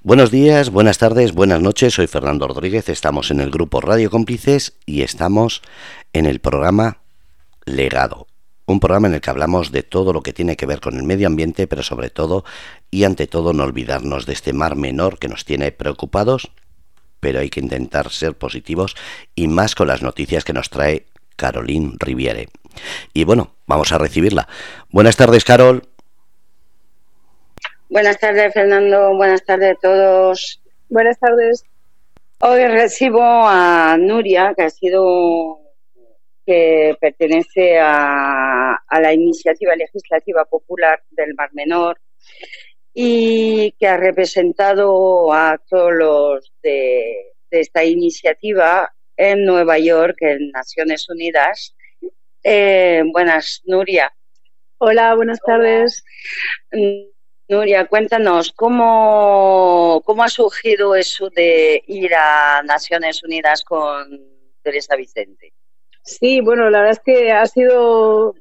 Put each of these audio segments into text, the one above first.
Buenos días, buenas tardes, buenas noches. Soy Fernando Rodríguez. Estamos en el grupo Radio Cómplices y estamos en el programa Legado. Un programa en el que hablamos de todo lo que tiene que ver con el medio ambiente, pero sobre todo y ante todo no olvidarnos de este mar menor que nos tiene preocupados, pero hay que intentar ser positivos y más con las noticias que nos trae Caroline Riviere. Y bueno, vamos a recibirla. Buenas tardes, Carol. Buenas tardes, Fernando. Buenas tardes a todos. Buenas tardes. Hoy recibo a Nuria, que ha sido que pertenece a, la iniciativa legislativa popular del Mar Menor y que ha representado a todos los de, esta iniciativa en Nueva York, en Naciones Unidas. Eh, buenas, Nuria. Hola, buenas tardes. Nuria, cuéntanos, ¿cómo, ¿cómo ha surgido eso de ir a Naciones Unidas con Teresa Vicente? Sí, bueno, la verdad es que ha sido,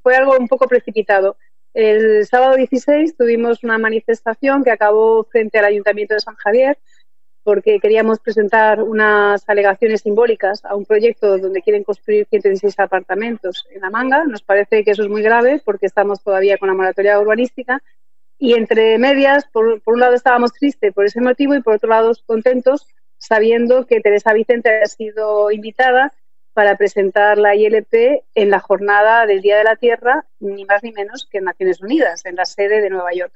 fue, algo un poco precipitado. El sábado 16 tuvimos una manifestación que acabó frente al Ayuntamiento de San Javier porque queríamos presentar unas alegaciones simbólicas a un proyecto donde quieren construir 116 apartamentos en la manga. Nos parece que eso es muy grave porque estamos todavía con la moratoria urbanística y entre medias, por, un lado estábamos tristes por ese motivo y por otro lado contentos sabiendo que Teresa Vicente ha sido invitada para presentar la ILP en la jornada del Día de la Tierra, ni más ni menos que en Naciones Unidas, en la sede de Nueva York.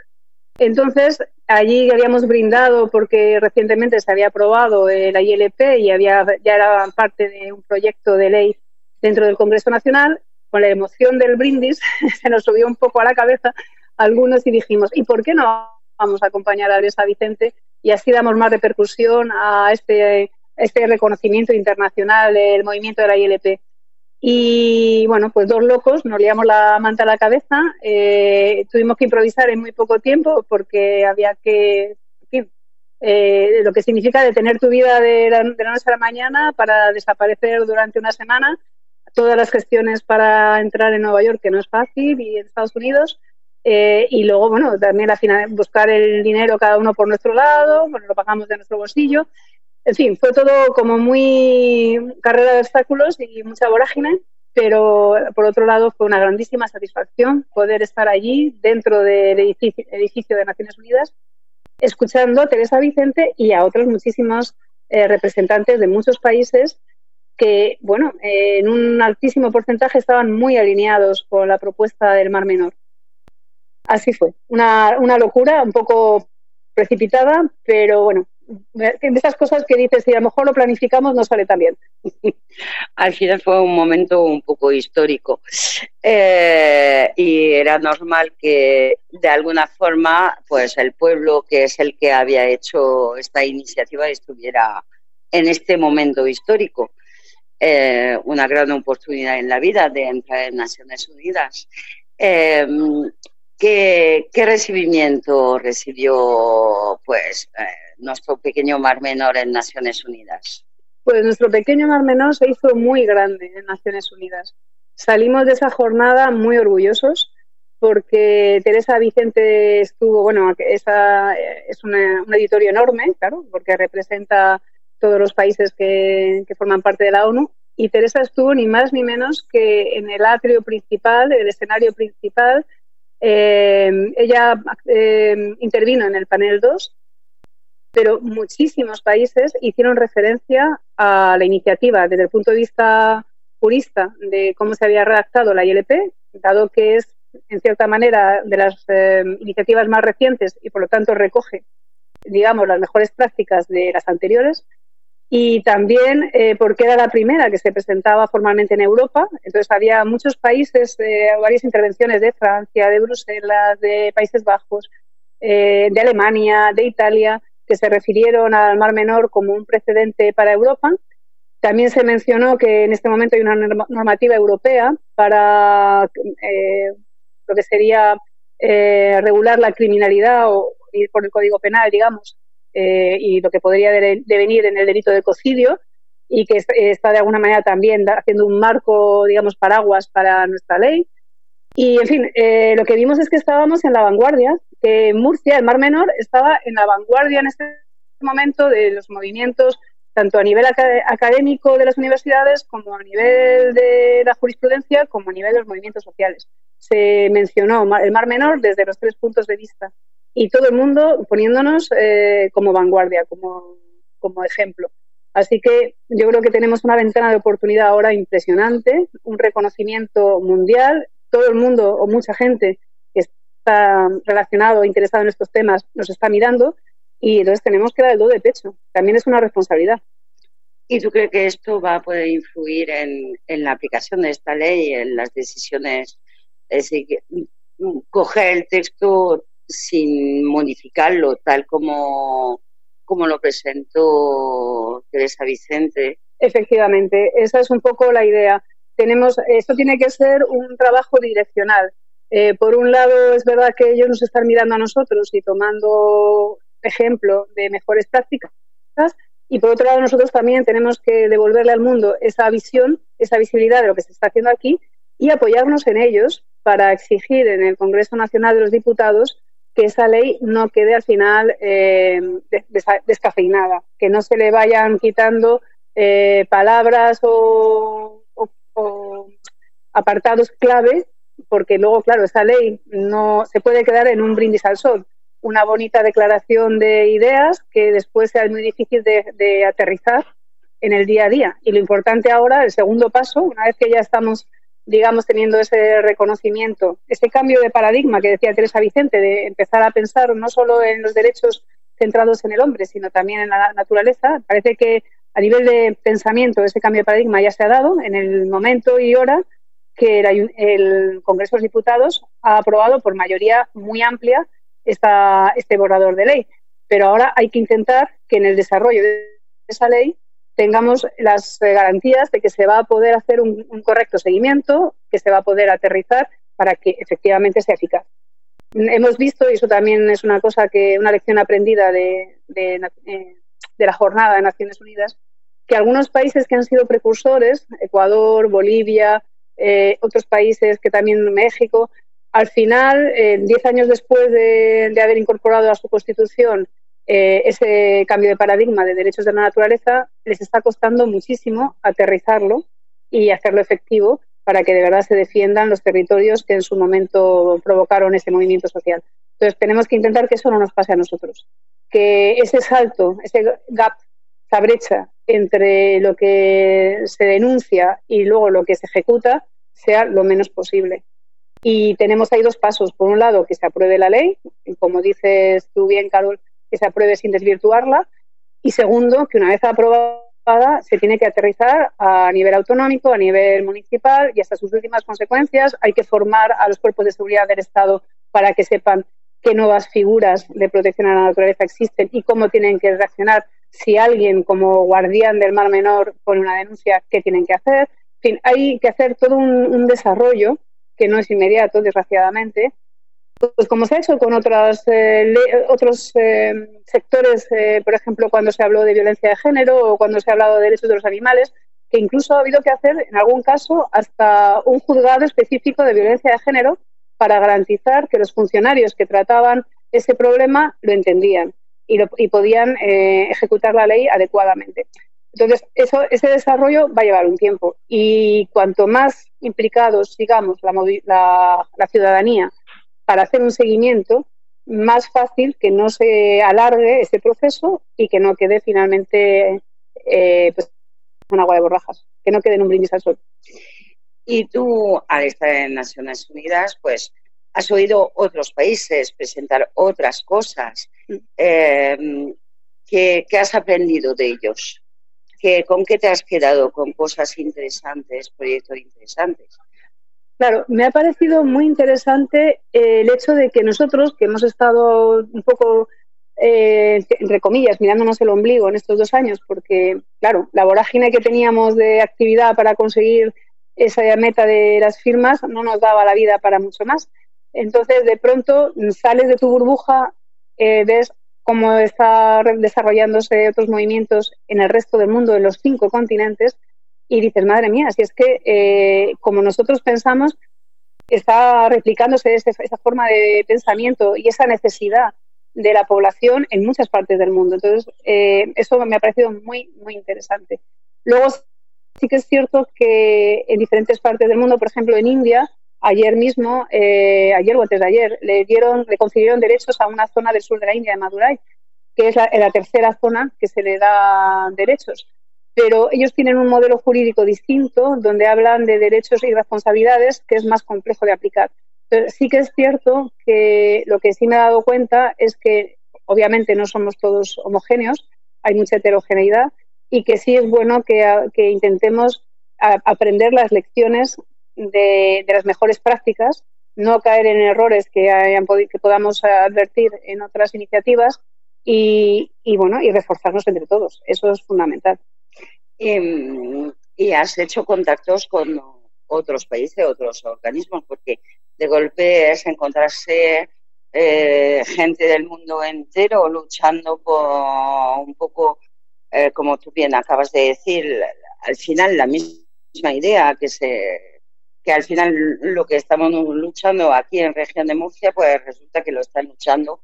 Entonces, allí habíamos brindado porque recientemente se había aprobado la ILP y había, ya era parte de un proyecto de ley dentro del Congreso Nacional. Con la emoción del brindis se nos subió un poco a la cabeza algunos y dijimos, ¿y por qué no vamos a acompañar a Teresa Vicente? Y así damos más repercusión a este, este reconocimiento internacional del movimiento de la ILP. Y bueno, pues dos locos, nos liamos la manta a la cabeza, eh, tuvimos que improvisar en muy poco tiempo porque había que, eh, lo que significa detener tu vida de la, de la noche a la mañana para desaparecer durante una semana, todas las gestiones para entrar en Nueva York, que no es fácil, y en Estados Unidos, eh, y luego, bueno, también al final buscar el dinero cada uno por nuestro lado, bueno, lo pagamos de nuestro bolsillo. En fin, fue todo como muy carrera de obstáculos y mucha vorágine, pero por otro lado fue una grandísima satisfacción poder estar allí dentro del edificio, de Naciones Unidas, escuchando a Teresa Vicente y a otros muchísimos eh, representantes de muchos países que, bueno, en un altísimo porcentaje estaban muy alineados con la propuesta del Mar Menor así fue. Una, una locura, un poco precipitada, pero bueno, de esas cosas que dices, si a lo mejor lo planificamos, no sale tan bien. Al final fue un momento un poco histórico eh, y era normal que de alguna forma, pues el pueblo que es el que había hecho esta iniciativa estuviera en este momento histórico. Eh, una gran oportunidad en la vida de entrar en Naciones Unidas. Eh, ¿Qué, recibimiento recibió pues eh, nuestro pequeño Mar Menor en Naciones Unidas? Pues nuestro pequeño Mar Menor se hizo muy grande en Naciones Unidas. Salimos de esa jornada muy orgullosos porque Teresa Vicente estuvo, bueno, esa es un editorio enorme, claro, porque representa todos los países que, que, forman parte de la ONU, y Teresa estuvo ni más ni menos que en el atrio principal, el escenario principal eh, ella eh, intervino en el panel 2, pero muchísimos países hicieron referencia a la iniciativa desde el punto de vista jurista de cómo se había redactado la ILP, dado que es, en cierta manera, de las eh, iniciativas más recientes y, por lo tanto, recoge, digamos, las mejores prácticas de las anteriores y también eh, porque era la primera que se presentaba formalmente en Europa. Entonces había muchos países, eh, varias intervenciones de Francia, de Bruselas, de Países Bajos, eh, de Alemania, de Italia, que se refirieron al Mar Menor como un precedente para Europa. También se mencionó que en este momento hay una normativa europea para lo que sería regular la criminalidad o ir por el Código Penal, digamos, eh, y lo que podría devenir en el delito de cocidio y que está de alguna manera también haciendo un marco, digamos, paraguas para nuestra ley. Y, en fin, eh, lo que vimos es que estábamos en la vanguardia, que Murcia, el Mar Menor, estaba en la vanguardia en este momento de los movimientos tanto a nivel académico de las universidades como a nivel de la jurisprudencia como a nivel de los movimientos sociales. Se mencionó el Mar Menor desde los tres puntos de vista y todo el mundo poniéndonos eh, como vanguardia, como, como ejemplo. Así que yo creo que tenemos una ventana de oportunidad ahora impresionante, un reconocimiento mundial. Todo el mundo o mucha gente que está relacionado interesado en estos temas nos está mirando y entonces tenemos que dar el do de pecho. También es una responsabilidad. ¿Y tú crees que esto va a poder influir en, la aplicación de esta ley, en las decisiones? Es decir, mm, coger el texto sin modificarlo, tal como, como lo presentó Teresa Vicente. Efectivamente, esa es un poco la idea. Tenemos, esto tiene que ser un trabajo direccional. Eh, por un lado, es verdad que ellos nos están mirando a nosotros y tomando ejemplo de mejores prácticas, y por otro lado, nosotros también tenemos que devolverle al mundo esa visión, esa visibilidad de lo que se está haciendo aquí y apoyarnos en ellos para exigir en el Congreso Nacional de los Diputados que esa ley no quede al final eh, descafeinada, que no se le vayan quitando eh, palabras o, o, apartados clave, porque luego, claro, esa ley no se puede quedar en un brindis al sol una bonita declaración de ideas que después sea muy difícil de, aterrizar en el día a día. Y lo importante ahora, el segundo paso, una vez que ya estamos, digamos, teniendo ese reconocimiento, ese cambio de paradigma que decía Teresa Vicente, de empezar a pensar no solo en los derechos centrados en el hombre, sino también en la naturaleza, parece que a nivel de pensamiento ese cambio de paradigma ya se ha dado en el momento y hora que el, el Congreso de los Diputados ha aprobado por mayoría muy amplia esta, este borrador de ley. Pero ahora hay que intentar que en el desarrollo de esa ley tengamos las garantías de que se va a poder hacer un, correcto seguimiento, que se va a poder aterrizar para que efectivamente sea eficaz. Hemos visto, y eso también es una cosa que, una lección aprendida de, de, eh, la jornada de Naciones Unidas, que algunos países que han sido precursores, Ecuador, Bolivia, eh, otros países que también México, al final, eh, diez años después de, haber incorporado a su constitución eh, ese cambio de paradigma de derechos de la naturaleza, les está costando muchísimo aterrizarlo y hacerlo efectivo para que de verdad se defiendan los territorios que en su momento provocaron ese movimiento social. Entonces, tenemos que intentar que eso no nos pase a nosotros, que ese salto, ese gap, esa brecha entre lo que se denuncia y luego lo que se ejecuta sea lo menos posible. Y tenemos ahí dos pasos. Por un lado, que se apruebe la ley, como dices tú bien, Carol, que se apruebe sin desvirtuarla. Y segundo, que una vez aprobada se tiene que aterrizar a nivel autonómico, a nivel municipal y hasta sus últimas consecuencias. Hay que formar a los cuerpos de seguridad del Estado para que sepan qué nuevas figuras de protección a la naturaleza existen y cómo tienen que reaccionar si alguien como guardián del mar menor pone una denuncia, qué tienen que hacer. En fin, hay que hacer todo un desarrollo que no es inmediato, desgraciadamente, pues como se ha hecho con otras, eh, otros eh, sectores, eh, por ejemplo, cuando se habló de violencia de género o cuando se ha hablado de derechos de los animales, que incluso ha habido que hacer, en algún caso, hasta un juzgado específico de violencia de género para garantizar que los funcionarios que trataban ese problema lo entendían y, y podían ejecutar la ley adecuadamente. Entonces, eso, ese desarrollo va a llevar un tiempo y cuanto más implicados sigamos la, la, ciudadanía para hacer un seguimiento, más fácil que no se alargue ese proceso y que no quede finalmente eh, pues, un agua de borrajas, que no quede en un brindis al sol. Y tú, al estar en Naciones Unidas, pues has oído otros países presentar otras cosas. Mm. Eh, ¿qué, ¿Qué has aprendido de ellos? ¿Con qué te has quedado? ¿Con cosas interesantes, proyectos interesantes? Claro, me ha parecido muy interesante eh, el hecho de que nosotros, que hemos estado un poco, eh, entre comillas, mirándonos el ombligo en estos dos años, porque, claro, la vorágine que teníamos de actividad para conseguir esa meta de las firmas no nos daba la vida para mucho más. Entonces, de pronto, sales de tu burbuja, eh, ves cómo está desarrollándose otros movimientos en el resto del mundo, en los cinco continentes, y dices, madre mía, si es que eh, como nosotros pensamos, está replicándose esa forma de pensamiento y esa necesidad de la población en muchas partes del mundo. Entonces, eh, eso me ha parecido muy, muy interesante. Luego, sí que es cierto que en diferentes partes del mundo, por ejemplo, en India, ayer mismo, eh, ayer o antes de ayer, le dieron, le concedieron derechos a una zona del sur de la India, de Madurai, que es la, la tercera zona que se le da derechos pero ellos tienen un modelo jurídico distinto donde hablan de derechos y responsabilidades que es más complejo de aplicar. Pero sí que es cierto que lo que sí me he dado cuenta es que obviamente no somos todos homogéneos, hay mucha heterogeneidad y que sí es bueno que, intentemos aprender las lecciones de, las mejores prácticas, no caer en errores que, hayan, que podamos advertir en otras iniciativas y, bueno, y reforzarnos entre todos. Eso es fundamental. Em, y, has hecho contactos con otros países, otros organismos, porque de golpe es encontrarse eh, gente del mundo entero luchando por un poco, eh, como tú bien acabas de decir, al final la misma idea que se que al final lo que estamos luchando aquí en región de Murcia, pues resulta que lo están luchando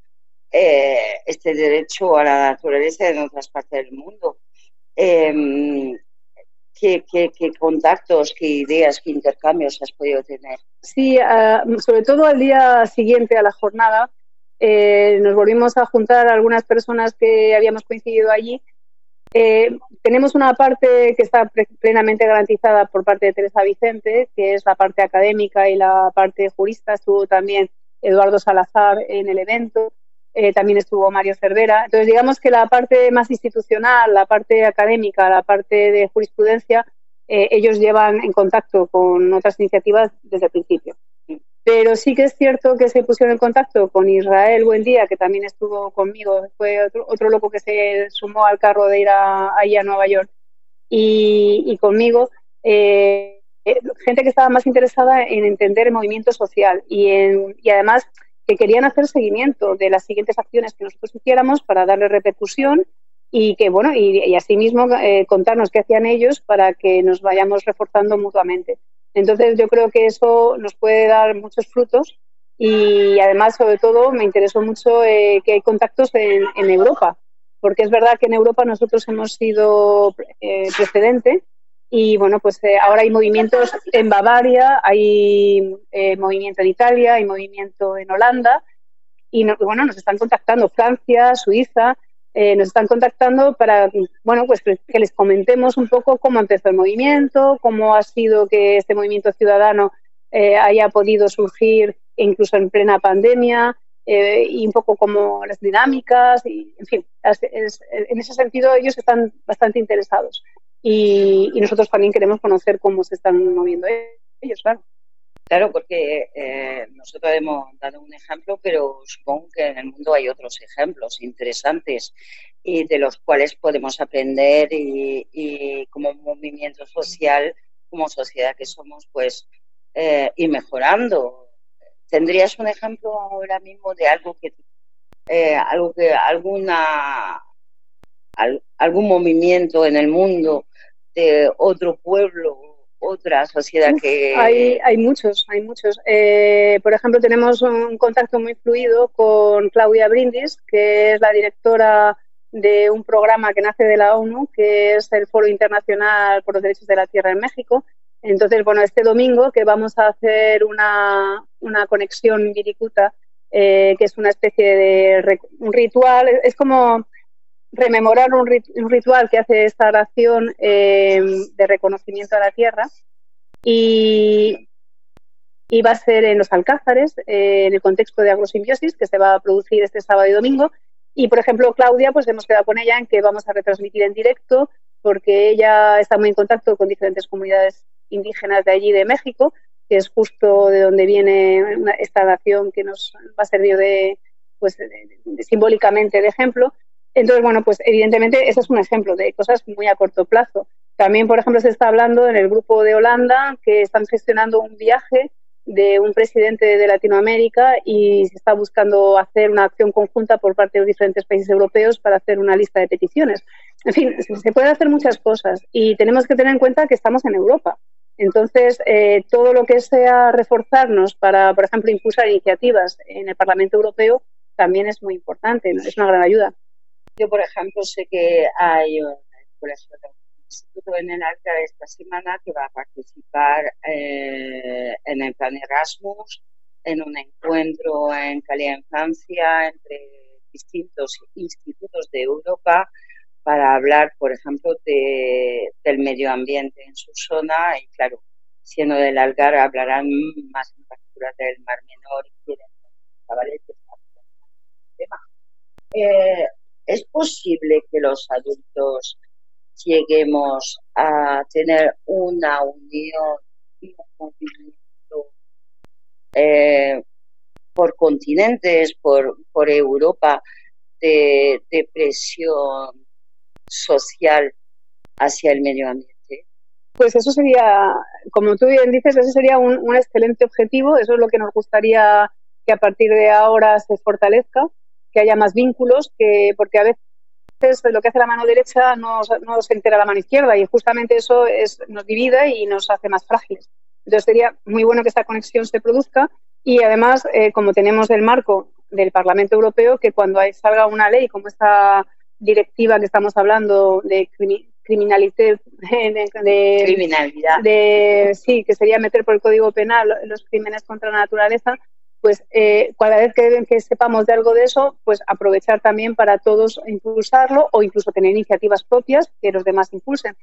eh, este derecho a la naturaleza en otras partes del mundo. Em, ¿qué, contactos, qué ideas, qué intercambios has podido tener? Sí, ah, sobre todo al día siguiente a la jornada, eh, nos volvimos a juntar algunas personas que habíamos coincidido allí. Eh, tenemos una parte que está plenamente garantizada por parte de Teresa Vicente, que es la parte académica y la parte jurista. Estuvo también Eduardo Salazar en el evento. Eh, también estuvo Mario Cervera. Entonces, digamos que la parte más institucional, la parte académica, la parte de jurisprudencia, eh, ellos llevan en contacto con otras iniciativas desde el principio. Pero sí que es cierto que se pusieron en contacto con Israel Buendía, que también estuvo conmigo, fue otro, loco que se sumó al carro de ir a, a Nueva York, y, conmigo. Eh, gente que estaba más interesada en entender el movimiento social y, en, y además que querían hacer seguimiento de las siguientes acciones que nosotros hiciéramos para darle repercusión y que bueno y, y asimismo eh, contarnos qué hacían ellos para que nos vayamos reforzando mutuamente. Entonces yo creo que eso nos puede dar muchos frutos y además sobre todo me interesó mucho eh, que hay contactos en, Europa porque es verdad que en Europa nosotros hemos sido eh, precedente y bueno, pues eh, ahora hay movimientos en Bavaria, hay eh, movimiento en Italia, hay movimiento en Holanda. Y bueno, nos están contactando Francia, Suiza, eh, nos están contactando para, bueno, pues que les comentemos un poco cómo empezó el movimiento, cómo ha sido que este movimiento ciudadano haya podido surgir incluso en plena pandemia, y un poco como las dinámicas, y en fin, en ese sentido ellos están bastante interesados y, nosotros también queremos conocer cómo se están moviendo ellos, claro. Claro, porque eh, nosotros hemos dado un ejemplo, pero supongo que en el mundo hay otros ejemplos interesantes y de los cuales podemos aprender y, como movimiento social, como sociedad que somos, pues eh, ir mejorando. ¿Tendrías un ejemplo ahora mismo de algo que, eh, algo que alguna, algún movimiento en el mundo de otro pueblo, otra sociedad que... Hay, hay muchos, hay muchos. Eh, por ejemplo, tenemos un contacto muy fluido con Claudia Brindis, que es la directora de un programa que nace de la ONU, que es el Foro Internacional por los Derechos de la Tierra en México. Entonces, bueno, este domingo que vamos a hacer una, una conexión viricuta, eh, que es una especie de un ritual, es como rememorar un, ritual que hace esta oración eh, de reconocimiento a la tierra y, va a ser en los Alcázares, eh, en el contexto de agrosimbiosis que se va a producir este sábado y domingo. Y, por ejemplo, Claudia, pues hemos quedado con ella en que vamos a retransmitir en directo porque ella está muy en contacto con diferentes comunidades indígenas de allí, de México, que es justo de donde viene esta nación que nos va a servir de, pues, simbólicamente de ejemplo. Entonces, bueno, pues evidentemente ese es un ejemplo de cosas muy a corto plazo. También, por ejemplo, se está hablando en el grupo de Holanda que están gestionando un viaje de un presidente de Latinoamérica y se está buscando hacer una acción conjunta por parte de diferentes países europeos para hacer una lista de peticiones. En fin, se pueden hacer muchas cosas y tenemos que tener en cuenta que estamos en Europa. Entonces, eh, todo lo que sea reforzarnos para, por ejemplo, impulsar iniciativas en el Parlamento Europeo también es muy importante, es una gran ayuda. Yo, por ejemplo, sé que hay un instituto en el Alta esta semana que va a participar eh, en el plan Erasmus, en un encuentro en Calais, en Francia, entre distintos institutos de Europa para hablar, por ejemplo, de, del medio ambiente en su zona y, claro, siendo del Algar, hablarán más en particular del Mar Menor y quieren chavales tema. Eh, ¿Es posible que los adultos lleguemos a tener una unión y un eh, por continentes, por, Europa, de, presión social hacia el medio ambiente? Pues eso sería, como tú bien dices, ese sería un, excelente objetivo. Eso es lo que nos gustaría que a partir de ahora se fortalezca, que haya más vínculos, que porque a veces lo que hace la mano derecha no, no se entera la mano izquierda y justamente eso es, nos divide y nos hace más frágiles. Entonces sería muy bueno que esta conexión se produzca y además, eh, como tenemos el marco del Parlamento Europeo, que cuando salga una ley como esta directiva que estamos hablando de criminalité, de, criminalidad, de, sí, que sería meter por el Código Penal los crímenes contra la naturaleza, pues eh, cada vez que, que, sepamos de algo de eso, pues aprovechar también para todos impulsarlo o incluso tener iniciativas propias que los demás impulsen.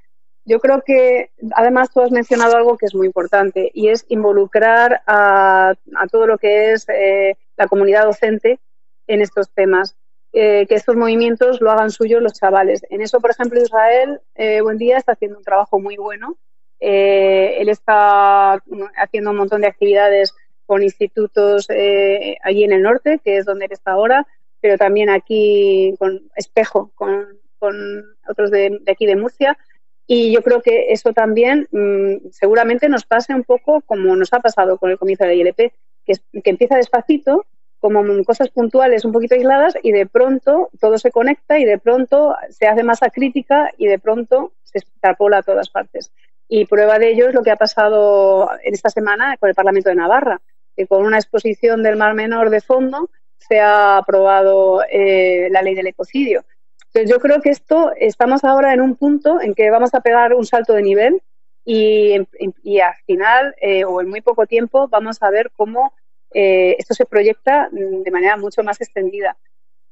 Yo creo que además tú has mencionado algo que es muy importante y es involucrar a, a todo lo que es eh, la comunidad docente en estos temas. Eh, que estos movimientos lo hagan suyos los chavales. En eso, por ejemplo, Israel, eh, buen día, está haciendo un trabajo muy bueno. Eh, él está haciendo un montón de actividades con institutos eh, allí en el norte, que es donde está ahora, pero también aquí con Espejo, con, con otros de, aquí de Murcia. Y yo creo que eso también mmm, seguramente nos pase un poco como nos ha pasado con el comienzo de la ILP, que, que empieza despacito, como cosas puntuales un poquito aisladas y de pronto todo se conecta y de pronto se hace masa crítica y de pronto se extrapola a todas partes. Y prueba de ello es lo que ha pasado en esta semana con el Parlamento de Navarra, que con una exposición del Mar Menor de fondo se ha aprobado eh, la ley del ecocidio. Entonces yo creo que esto estamos ahora en un punto en que vamos a pegar un salto de nivel y, y al final eh, o en muy poco tiempo vamos a ver cómo eh, esto se proyecta de manera mucho más extendida,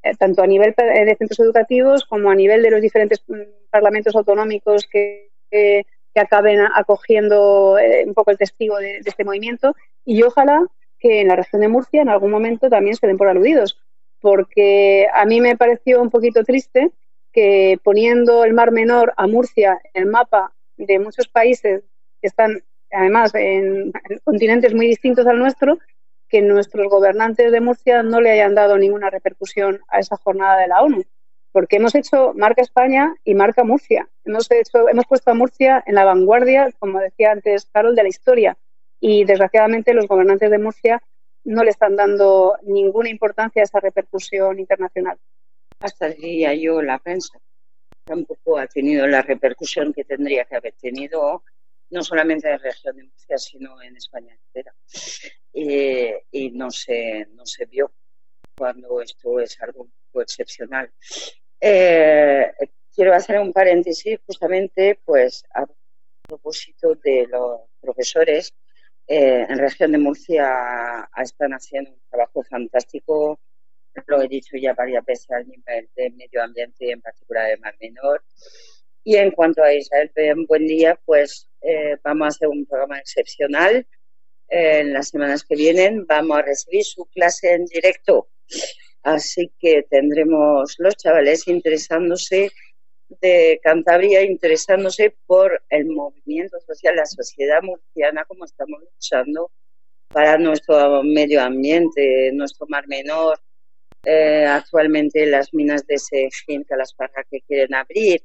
eh, tanto a nivel de centros educativos como a nivel de los diferentes mm, parlamentos autonómicos que, que acaben acogiendo eh, un poco el testigo de, de, este movimiento. Y ojalá que en la región de Murcia en algún momento también se den por aludidos, porque a mí me pareció un poquito triste que poniendo el Mar Menor a Murcia en el mapa de muchos países que están además en, en continentes muy distintos al nuestro, que nuestros gobernantes de Murcia no le hayan dado ninguna repercusión a esa jornada de la ONU, porque hemos hecho marca España y marca Murcia. Hemos, hecho, hemos puesto a Murcia en la vanguardia, como decía antes Carol, de la historia. Y desgraciadamente los gobernantes de Murcia no le están dando ninguna importancia a esa repercusión internacional. Hasta diría yo la prensa. Tampoco ha tenido la repercusión que tendría que haber tenido no solamente en la región de Murcia, sino en España entera. Eh, y no se, no se vio cuando esto es algo un poco excepcional. Eh, quiero hacer un paréntesis justamente pues a propósito de los profesores. Eh, en región de Murcia están haciendo un trabajo fantástico, lo he dicho ya varias veces al nivel de medio ambiente, en particular de Mar Menor. Y en cuanto a Israel, buen día, pues eh, vamos a hacer un programa excepcional. Eh, en las semanas que vienen vamos a recibir su clase en directo. Así que tendremos los chavales interesándose de Cantabria, interesándose por el movimiento social, la sociedad murciana, como estamos luchando para nuestro medio ambiente, nuestro mar menor, eh, actualmente las minas de Sejín, que las para que quieren abrir,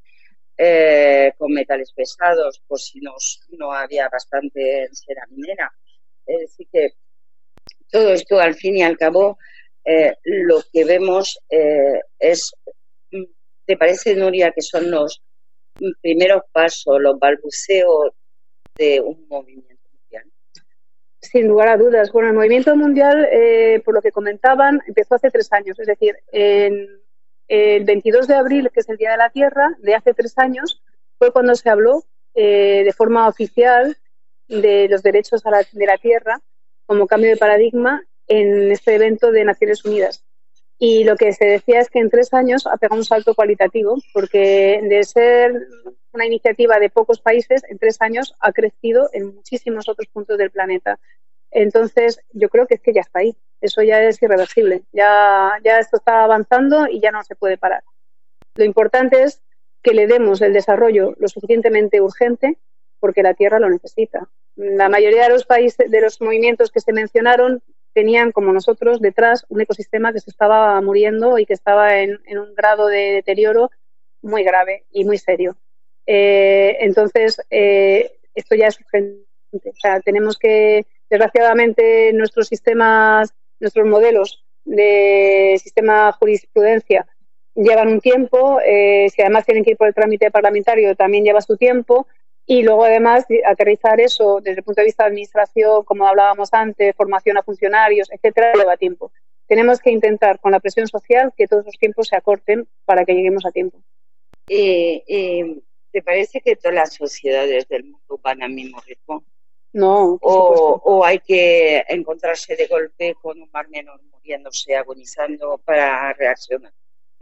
eh, con metales pesados, por si nos, no había bastante en cera minera. Es decir, que todo esto, al fin y al cabo, eh, lo que vemos eh, es, ¿te parece, Nuria, que son los primeros pasos, los balbuceos de un movimiento mundial? Sin lugar a dudas. Bueno, el movimiento mundial, eh, por lo que comentaban, empezó hace tres años. Es decir, en el 22 de abril, que es el Día de la Tierra, de hace tres años, fue cuando se habló eh, de forma oficial de los derechos de la tierra como cambio de paradigma en este evento de Naciones Unidas. Y lo que se decía es que en tres años ha pegado un salto cualitativo, porque de ser una iniciativa de pocos países, en tres años ha crecido en muchísimos otros puntos del planeta. Entonces, yo creo que es que ya está ahí. Eso ya es irreversible. Ya, ya esto está avanzando y ya no se puede parar. Lo importante es que le demos el desarrollo lo suficientemente urgente porque la Tierra lo necesita. La mayoría de los países, de los movimientos que se mencionaron, tenían, como nosotros, detrás un ecosistema que se estaba muriendo y que estaba en, un grado de deterioro muy grave y muy serio. Eh, entonces, eh, esto ya es urgente. O sea, tenemos que, desgraciadamente, nuestros sistemas, nuestros modelos de sistema jurisprudencia llevan un tiempo. Eh, si además tienen que ir por el trámite parlamentario, también lleva su tiempo. Y luego, además, aterrizar eso desde el punto de vista de administración, como hablábamos antes, formación a funcionarios, etcétera, lleva tiempo. Tenemos que intentar, con la presión social, que todos los tiempos se acorten para que lleguemos a tiempo. ¿Te parece que todas las sociedades del mundo van al mismo ritmo? No. O, o, hay que encontrarse de golpe con un mar menor muriéndose, agonizando para reaccionar.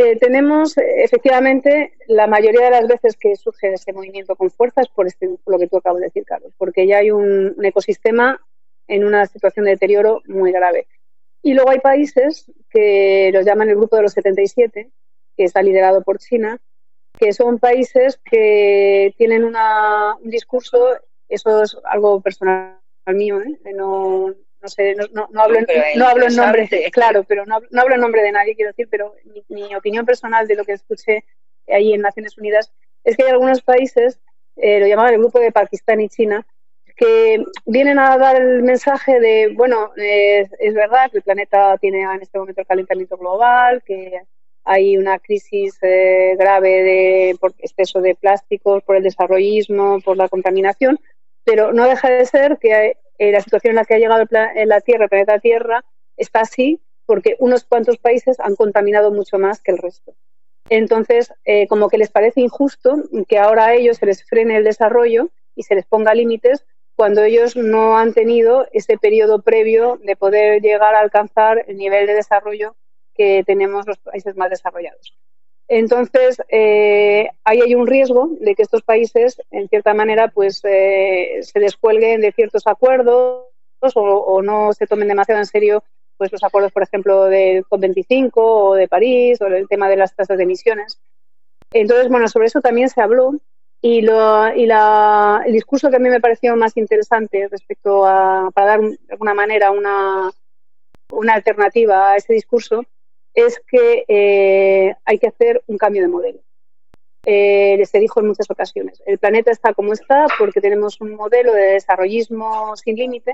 Eh, tenemos, efectivamente, la mayoría de las veces que surge ese movimiento con fuerza es por, este, lo que tú acabas de decir, Carlos, porque ya hay un, ecosistema en una situación de deterioro muy grave. Y luego hay países que los llaman el Grupo de los 77, que está liderado por China, que son países que tienen un discurso, eso es algo personal mío, ¿eh? no, no sé, no, no, hablo, no, hablo en nombre, claro, pero no, hablo en nombre de nadie, quiero decir, pero mi, opinión personal de lo que escuché ahí en Naciones Unidas es que hay algunos países, eh, lo llamaban el grupo de Pakistán y China, que vienen a dar el mensaje de, bueno, es verdad que el planeta tiene en este momento el calentamiento global, que hay una crisis eh, grave de, por exceso de plásticos, por el desarrollismo, por la contaminación, pero no deja de ser que eh, la situación en la que ha llegado en la Tierra, el planeta Tierra, está así porque unos cuantos países han contaminado mucho más que el resto. Entonces, eh, como que les parece injusto que ahora a ellos se les frene el desarrollo y se les ponga límites cuando ellos no han tenido ese periodo previo de poder llegar a alcanzar el nivel de desarrollo que tenemos los países más desarrollados. Entonces, eh, ahí hay un riesgo de que estos países, en cierta manera, pues eh, se descuelguen de ciertos acuerdos o, no se tomen demasiado en serio pues los acuerdos, por ejemplo, del COP25 o de París o el tema de las tasas de emisiones. Entonces, bueno, sobre eso también se habló y, lo, y la, el discurso que a mí me pareció más interesante respecto a, para dar de alguna manera una, una alternativa a ese discurso, es que eh, hay que hacer un cambio de modelo. Eh, les he dicho en muchas ocasiones, el planeta está como está porque tenemos un modelo de desarrollismo sin límite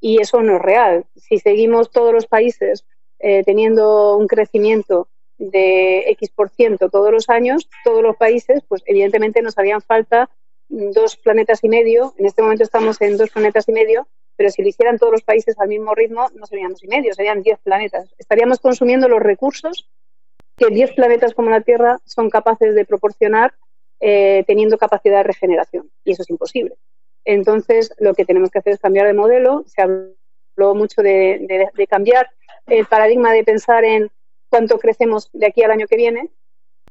y eso no es real. Si seguimos todos los países eh, teniendo un crecimiento de X por ciento todos los años, todos los países, pues evidentemente nos harían falta dos planetas y medio. En este momento estamos en dos planetas y medio pero si lo hicieran todos los países al mismo ritmo, no serían dos y medio, serían diez planetas. Estaríamos consumiendo los recursos que diez planetas como la Tierra son capaces de proporcionar eh, teniendo capacidad de regeneración, y eso es imposible. Entonces, lo que tenemos que hacer es cambiar de modelo. Se habló mucho de, cambiar el paradigma de pensar en cuánto crecemos de aquí al año que viene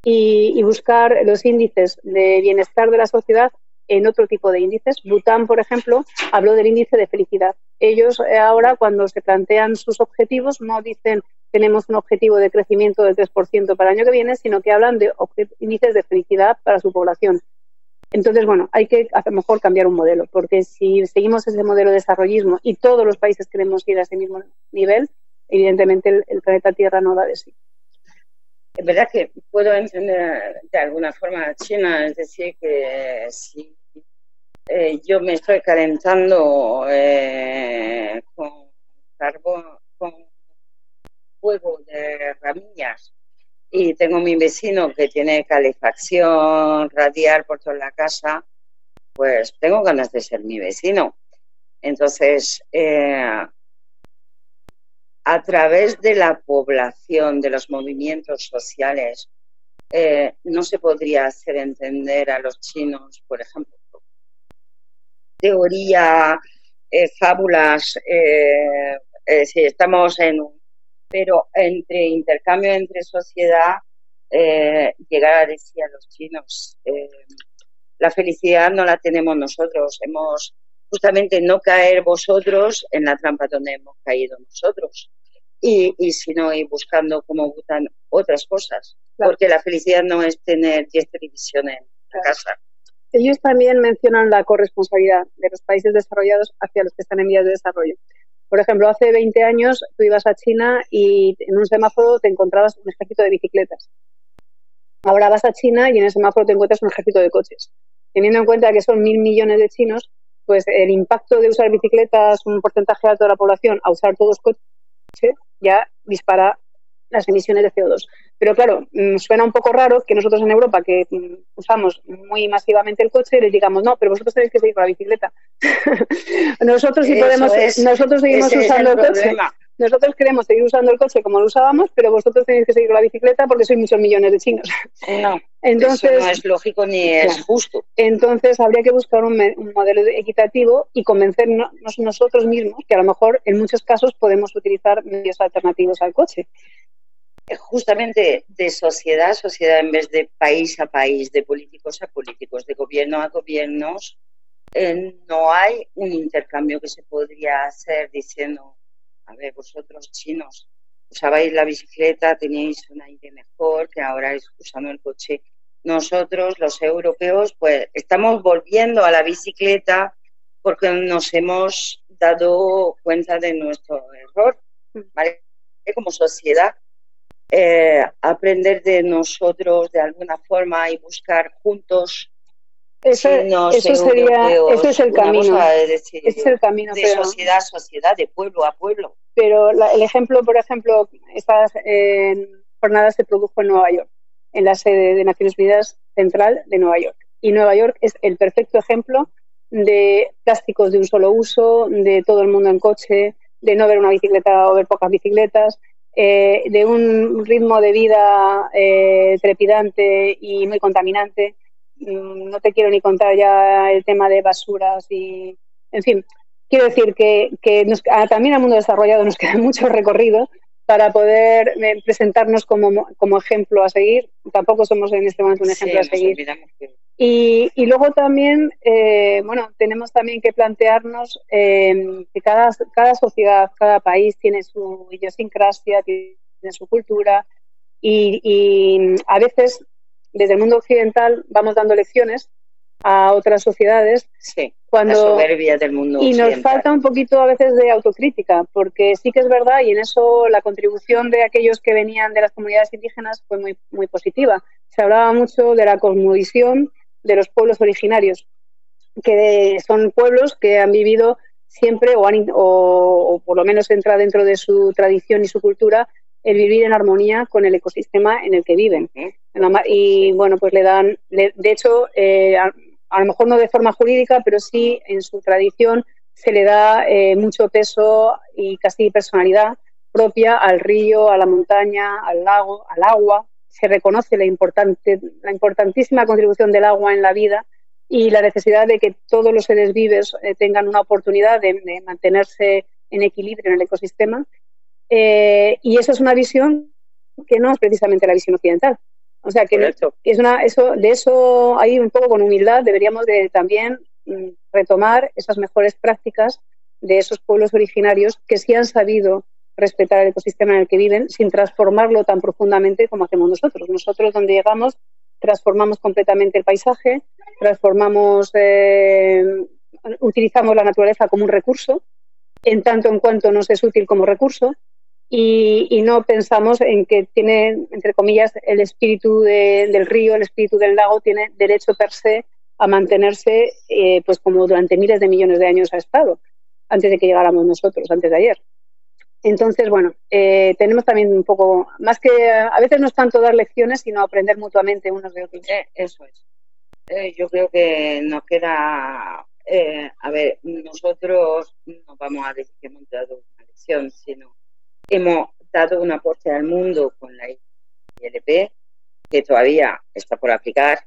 y buscar los índices de bienestar de la sociedad en otro tipo de índices. Bután, por ejemplo, habló del índice de felicidad. Ellos eh, ahora, cuando se plantean sus objetivos, no dicen tenemos un objetivo de crecimiento del 3% para el año que viene, sino que hablan de índices de felicidad para su población. Entonces, bueno, hay que a lo mejor cambiar un modelo, porque si seguimos ese modelo de desarrollismo y todos los países queremos ir a ese mismo nivel, evidentemente el, planeta Tierra no da de sí. Es verdad que puedo entender de alguna forma a China, es decir, que si eh, yo me estoy calentando eh, con carbón, con fuego de ramillas y tengo mi vecino que tiene calefacción radial por toda la casa, pues tengo ganas de ser mi vecino. Entonces, eh, a través de la población, de los movimientos sociales, no se podría hacer entender a los chinos, por ejemplo, teoría, eh, fábulas, si estamos en un... Pero entre intercambio entre sociedad, llegar a decir a los chinos, la felicidad no la tenemos nosotros, hemos justamente no caer vosotros en la trampa donde hemos caído nosotros. Y, y si no, ir buscando cómo gustan otras cosas. Porque la felicidad no es tener 10 televisiones en la casa. Ellos también mencionan la corresponsabilidad de los países desarrollados hacia los que están en vías de desarrollo. Por ejemplo, hace 20 años tú ibas a China y en un semáforo te encontrabas un ejército de bicicletas. Ahora vas a China y en el semáforo te encuentras un ejército de coches. Teniendo en cuenta que son mil millones de chinos, pues el impacto de usar bicicletas, un porcentaje alto de la población, a usar todos coches, ya dispara las emisiones de CO2. Pero claro, mm, suena un poco raro que nosotros en Europa, que mm, usamos muy masivamente el coche, les digamos, no, pero vosotros tenéis que seguir con la bicicleta. nosotros sí podemos, nosotros seguimos usando el, coche. Nosotros queremos seguir usando el coche como lo usábamos, pero vosotros tenéis que seguir con la bicicleta porque sois muchos millones de chinos. No, entonces, eso no es lógico ni es justo. Entonces habría que buscar un, un, modelo equitativo y convencernos nosotros mismos que a lo mejor en muchos casos podemos utilizar medios alternativos al coche justamente de sociedad a sociedad en vez de país a país, de políticos a políticos, de gobierno a gobiernos, eh, no hay un intercambio que se podría hacer diciendo, a ver, vosotros chinos usabais la bicicleta, teníais un aire mejor que ahora es usando el coche. Nosotros, los europeos, pues estamos volviendo a la bicicleta porque nos hemos dado cuenta de nuestro error, ¿vale? Como sociedad eh, aprender de nosotros de alguna forma y buscar juntos eso, eso sería ese es el camino. ese es el camino de sociedad a sociedad de pueblo a pueblo. Pero el ejemplo por ejemplo estas jornadas se produjo en Nueva York en la sede de Naciones Unidas central de Nueva York. Y Nueva York es el perfecto ejemplo de plásticos de un solo uso de todo el mundo en coche de no ver una bicicleta o ver pocas bicicletas eh, de un ritmo de vida eh, trepidante y muy contaminante. Mm, no te quiero ni contar ya el tema de basuras y, en fin, quiero decir que, también al mundo desarrollado nos queda mucho recorrido para poder eh, presentarnos como, como, ejemplo a seguir. Tampoco somos en este momento un ejemplo a seguir. Y, y, luego también, eh, bueno, tenemos también que plantearnos eh, que cada, cada sociedad, cada país tiene su idiosincrasia, tiene su cultura y, y a veces desde el mundo occidental vamos dando lecciones a otras sociedades. Sí, cuando, la soberbia del mundo. Y nos falta un poquito a veces de autocrítica, porque sí que es verdad, y en eso la contribución de aquellos que venían de las comunidades indígenas fue muy, muy positiva. Se hablaba mucho de la cosmovisión de los pueblos originarios, que son pueblos que han vivido siempre, o, o, por lo menos entra dentro de su tradición y su cultura, el vivir en armonía con el ecosistema en el que viven. Y bueno, pues le dan, de hecho, eh, a lo mejor no de forma jurídica, pero sí en su tradición se le da eh, mucho peso y casi personalidad propia al río, a la montaña, al lago, al agua. Se reconoce la, importante, la importantísima contribución del agua en la vida y la necesidad de que todos los seres vivos eh, tengan una oportunidad de, mantenerse en equilibrio en el ecosistema. Eh, y eso es una visión que no es precisamente la visión occidental. O sea, que, es una, eso, de eso ahí un poco con humildad deberíamos de también mm, retomar esas mejores prácticas de esos pueblos originarios que sí han sabido respetar el ecosistema en el que viven sin transformarlo tan profundamente como hacemos nosotros. Nosotros donde llegamos transformamos completamente el paisaje, transformamos, eh, utilizamos la naturaleza como un recurso, en tanto en cuanto nos es útil como recurso, y, no pensamos en que tiene, entre comillas, el espíritu del río, el espíritu del lago, tiene derecho per se a mantenerse eh, pues como durante miles de millones de años ha estado, antes de que llegáramos nosotros, antes de ayer. Entonces, bueno, eh, tenemos también un poco, más que a veces no es tanto dar lecciones, sino aprender mutuamente unos de otros. Eh, eso es. Eh, yo creo que nos queda, eh, a ver, nosotros no vamos a decir que hemos dado una lección, sino hemos dado un aporte al mundo con la ILP, que todavía está por aplicar,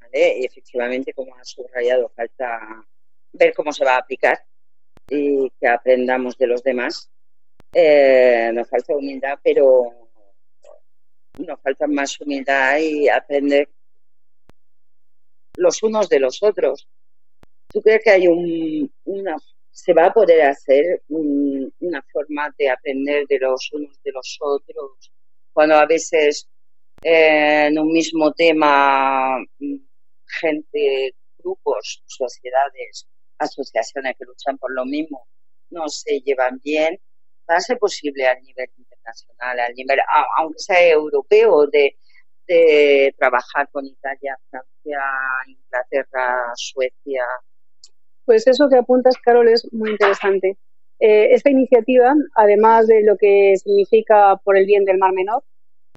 ¿vale? Y efectivamente, como ha subrayado, falta ver cómo se va a aplicar y que aprendamos de los demás. Eh, nos falta humildad, pero nos falta más humildad y aprender los unos de los otros. ¿Tú crees que hay un, una, se va a poder hacer una forma de aprender de los unos de los otros cuando a veces eh, en un mismo tema gente, grupos, sociedades, asociaciones que luchan por lo mismo no se llevan bien? ¿Va a ser posible a nivel internacional, a nivel, aunque sea europeo, de de trabajar con Italia, Francia, Inglaterra, Suecia. Pues eso que apuntas, Carol, es muy interesante. Eh, esta iniciativa, además de lo que significa por el bien del Mar Menor,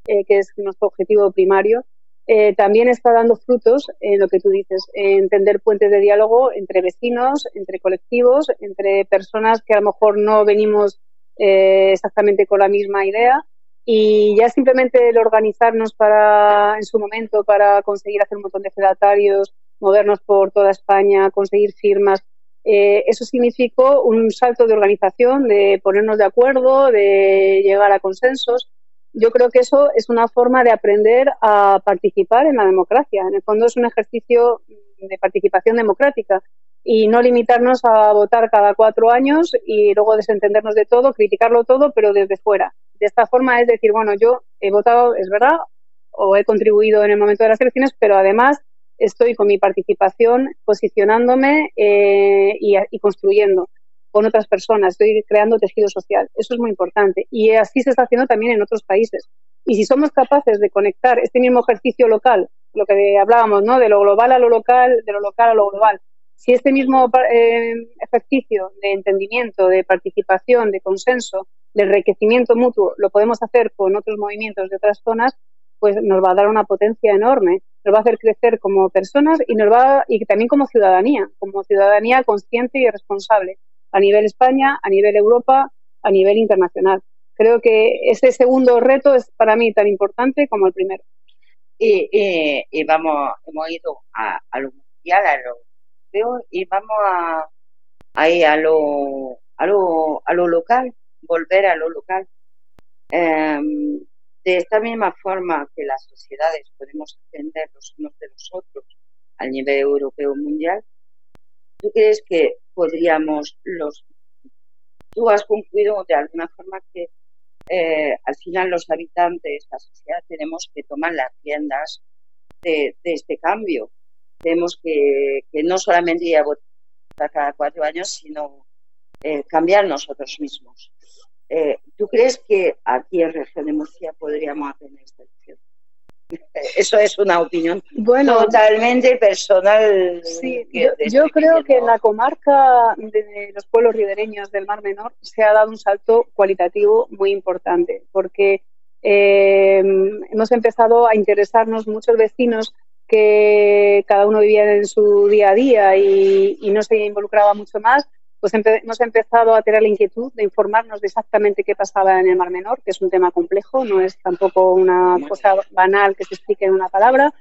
eh, que es nuestro objetivo primario, eh, también está dando frutos en lo que tú dices, en tender puentes de diálogo entre vecinos, entre colectivos, entre personas que a lo mejor no venimos exactamente con la misma idea, y ya simplemente el organizarnos para, en su momento, para conseguir hacer un montón de fedatarios, movernos por toda España, conseguir firmas, eh, eso significó un salto de organización, de ponernos de acuerdo, de llegar a consensos. Yo creo que eso es una forma de aprender a participar en la democracia. En el fondo es un ejercicio de participación democrática y no limitarnos a votar cada cuatro años y luego desentendernos de todo, criticarlo todo, pero desde fuera. De esta forma es decir, bueno, yo he votado, es verdad, o he contribuido en el momento de las elecciones, pero además estoy con mi participación posicionándome eh, y, construyendo con otras personas, estoy creando tejido social. Eso es muy importante. Y así se está haciendo también en otros países. Y si somos capaces de conectar este mismo ejercicio local, lo que hablábamos, ¿no? De lo global a lo local, de lo local a lo global, si este mismo eh, ejercicio de entendimiento, de participación, de consenso, de enriquecimiento mutuo, lo podemos hacer con otros movimientos de otras zonas, pues nos va a dar una potencia enorme, nos va a hacer crecer como personas y nos va y también como ciudadanía, como ciudadanía consciente y responsable a nivel España, a nivel Europa, a nivel internacional. Creo que ese segundo reto es para mí tan importante como el primero. Y, vamos, hemos ido a, a lo mundial, a lo y vamos a, ahí a lo, a lo, a lo local, volver a lo local. Em, de esta misma forma que las sociedades podemos aprender los unos de los otros al nivel europeo mundial, ¿tú crees que podríamos los... Tú has concluido de alguna forma que eh, al final los habitantes, la sociedad, tenemos que tomar las riendas de, este cambio tenemos que, no solamente a votar cada cuatro años, sino eh, cambiar nosotros mismos. Eh, ¿Tú crees que aquí en Región de Murcia podríamos hacer esta elección? Eso es una opinión totalmente personal. Sí, yo, creo que en la comarca de los pueblos ribereños del Mar Menor se ha dado un salto cualitativo muy importante, porque eh, hemos empezado a interesarnos muchos vecinos que cada uno vivía en su día a día y, no se involucraba mucho más, pues hemos empezado a tener la inquietud de informarnos de exactamente qué pasaba en el Mar Menor, que es un tema complejo, no es tampoco una cosa banal que se explique en una palabra.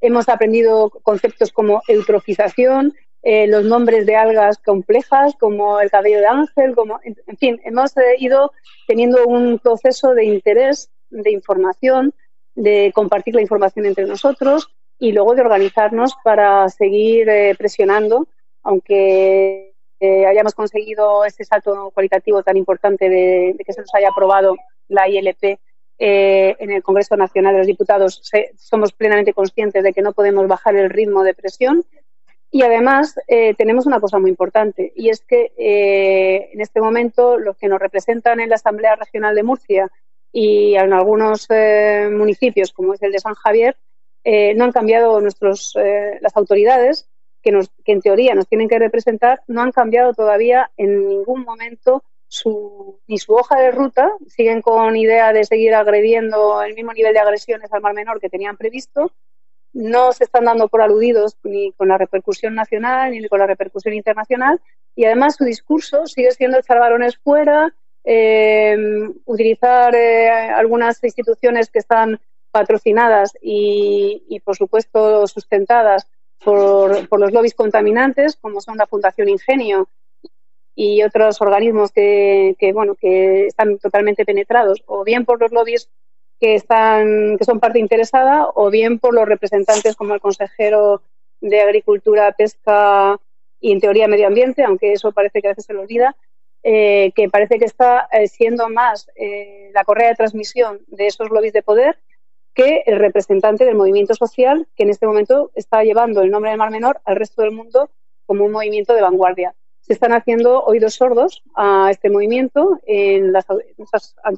Hemos aprendido conceptos como eutrofización, eh, los nombres de algas complejas como el cabello de ángel, como, en fin, hemos eh, ido teniendo un proceso de interés, de información, de compartir la información entre nosotros y luego de organizarnos para seguir eh, presionando, aunque eh, hayamos conseguido ese salto cualitativo tan importante de, que se nos haya aprobado la ILP eh, en el Congreso Nacional de los Diputados, somos plenamente conscientes de que no podemos bajar el ritmo de presión. Y además tenemos una cosa muy importante y es que en este momento los que nos representan en la Asamblea Regional de Murcia y en algunos municipios, como es el de San Javier, eh, no han cambiado nuestros, eh, las autoridades que, nos, que en teoría nos tienen que representar, no han cambiado todavía en ningún momento su, ni su hoja de ruta, siguen con idea de seguir agrediendo el mismo nivel de agresiones al Mar Menor que tenían previsto, no se están dando por aludidos ni con la repercusión nacional ni con la repercusión internacional. Y además su discurso sigue siendo echar balones fuera, eh, utilizar eh, algunas instituciones que están patrocinadas y, por supuesto, sustentadas por, por, los lobbies contaminantes, como son la Fundación Ingenio y otros organismos que, bueno, que están totalmente penetrados, o bien por los lobbies que, están, que son parte interesada, o bien por los representantes como el consejero de Agricultura, Pesca y, en teoría, Medio Ambiente, aunque eso parece que a veces se lo olvida, eh, que parece que está eh, siendo más eh, la correa de transmisión de esos lobbies de poder que el representante del movimiento social que en este momento está llevando el nombre del Mar Menor al resto del mundo como un movimiento de vanguardia. Se están haciendo oídos sordos a este movimiento en las,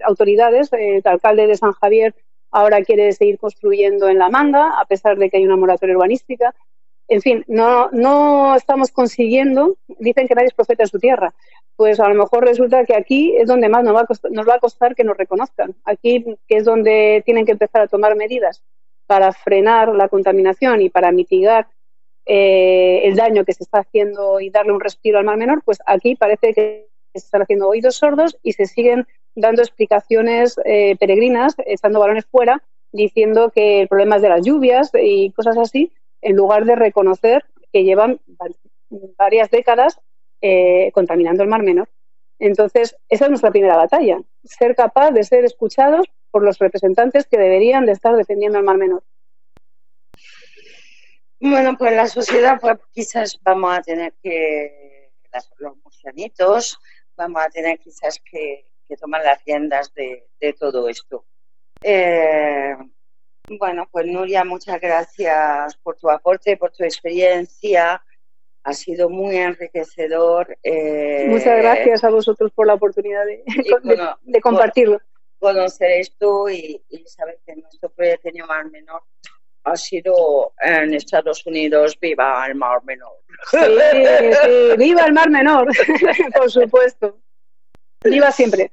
autoridades. El alcalde de San Javier ahora quiere seguir construyendo en la manga, a pesar de que hay una moratoria urbanística en fin, no, no estamos consiguiendo, dicen que nadie es profeta en su tierra, pues a lo mejor resulta que aquí es donde más nos va a costar, nos va a costar que nos reconozcan, aquí que es donde tienen que empezar a tomar medidas para frenar la contaminación y para mitigar eh, el daño que se está haciendo y darle un respiro al mar menor, pues aquí parece que se están haciendo oídos sordos y se siguen dando explicaciones eh, peregrinas, echando balones fuera, diciendo que el problema es de las lluvias y cosas así, en lugar de reconocer que llevan varias décadas eh, contaminando el Mar Menor. Entonces, esa es nuestra primera batalla, ser capaz de ser escuchados por los representantes que deberían de estar defendiendo el Mar Menor. Bueno, pues la sociedad, pues quizás vamos a tener que, los murcianitos, vamos a tener quizás que, tomar las riendas de, todo esto. Eh, bueno, pues Nuria, muchas gracias por tu aporte, por tu experiencia. Ha sido muy enriquecedor. Eh, muchas gracias a vosotros por la oportunidad de, compartirlo. Conocer esto y, saber que nuestro proyecto Mar Menor ha sido en Estados Unidos, viva el Mar Menor. Sí, sí, viva el Mar Menor, por supuesto. Viva siempre.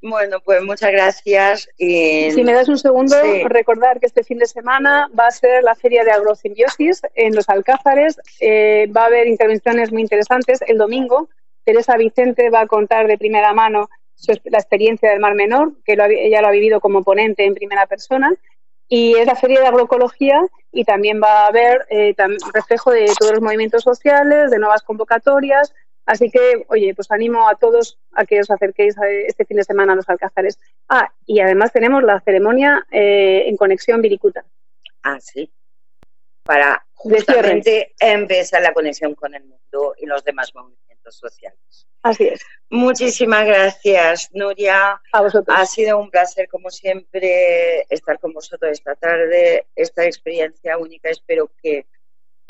Bueno, pues muchas gracias. Si me das un segundo, recordar que este fin de semana va a ser la feria de agrosimbiosis en los Alcázares. Eh, va a haber intervenciones muy interesantes. El domingo, Teresa Vicente va a contar de primera mano la experiencia del Mar Menor, que ella lo ha vivido como ponente en primera persona. Y es la feria de agroecología y también va a haber eh, reflejo de todos los movimientos sociales, de nuevas convocatorias, Así que, oye, pues animo a todos a que os acerquéis este fin de semana a los Alcázares. Ah, y además tenemos la ceremonia eh, en conexión Viricuta. Ah, sí. Para justamente empezar la conexión con el mundo y los demás movimientos sociales. Así es. Muchísimas gracias, Nuria. A vosotros. Ha sido un placer, como siempre, estar con vosotros esta tarde. Esta experiencia única espero que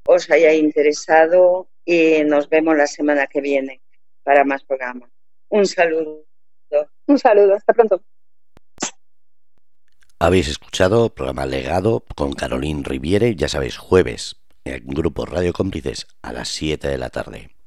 os haya interesado y nos vemos la semana que viene para más programas. Un saludo. Un saludo, hasta pronto. Habéis escuchado programa Legado con Caroline Riviere, ya sabéis, jueves en Grupo Radio Cómplices a las 7 de la tarde.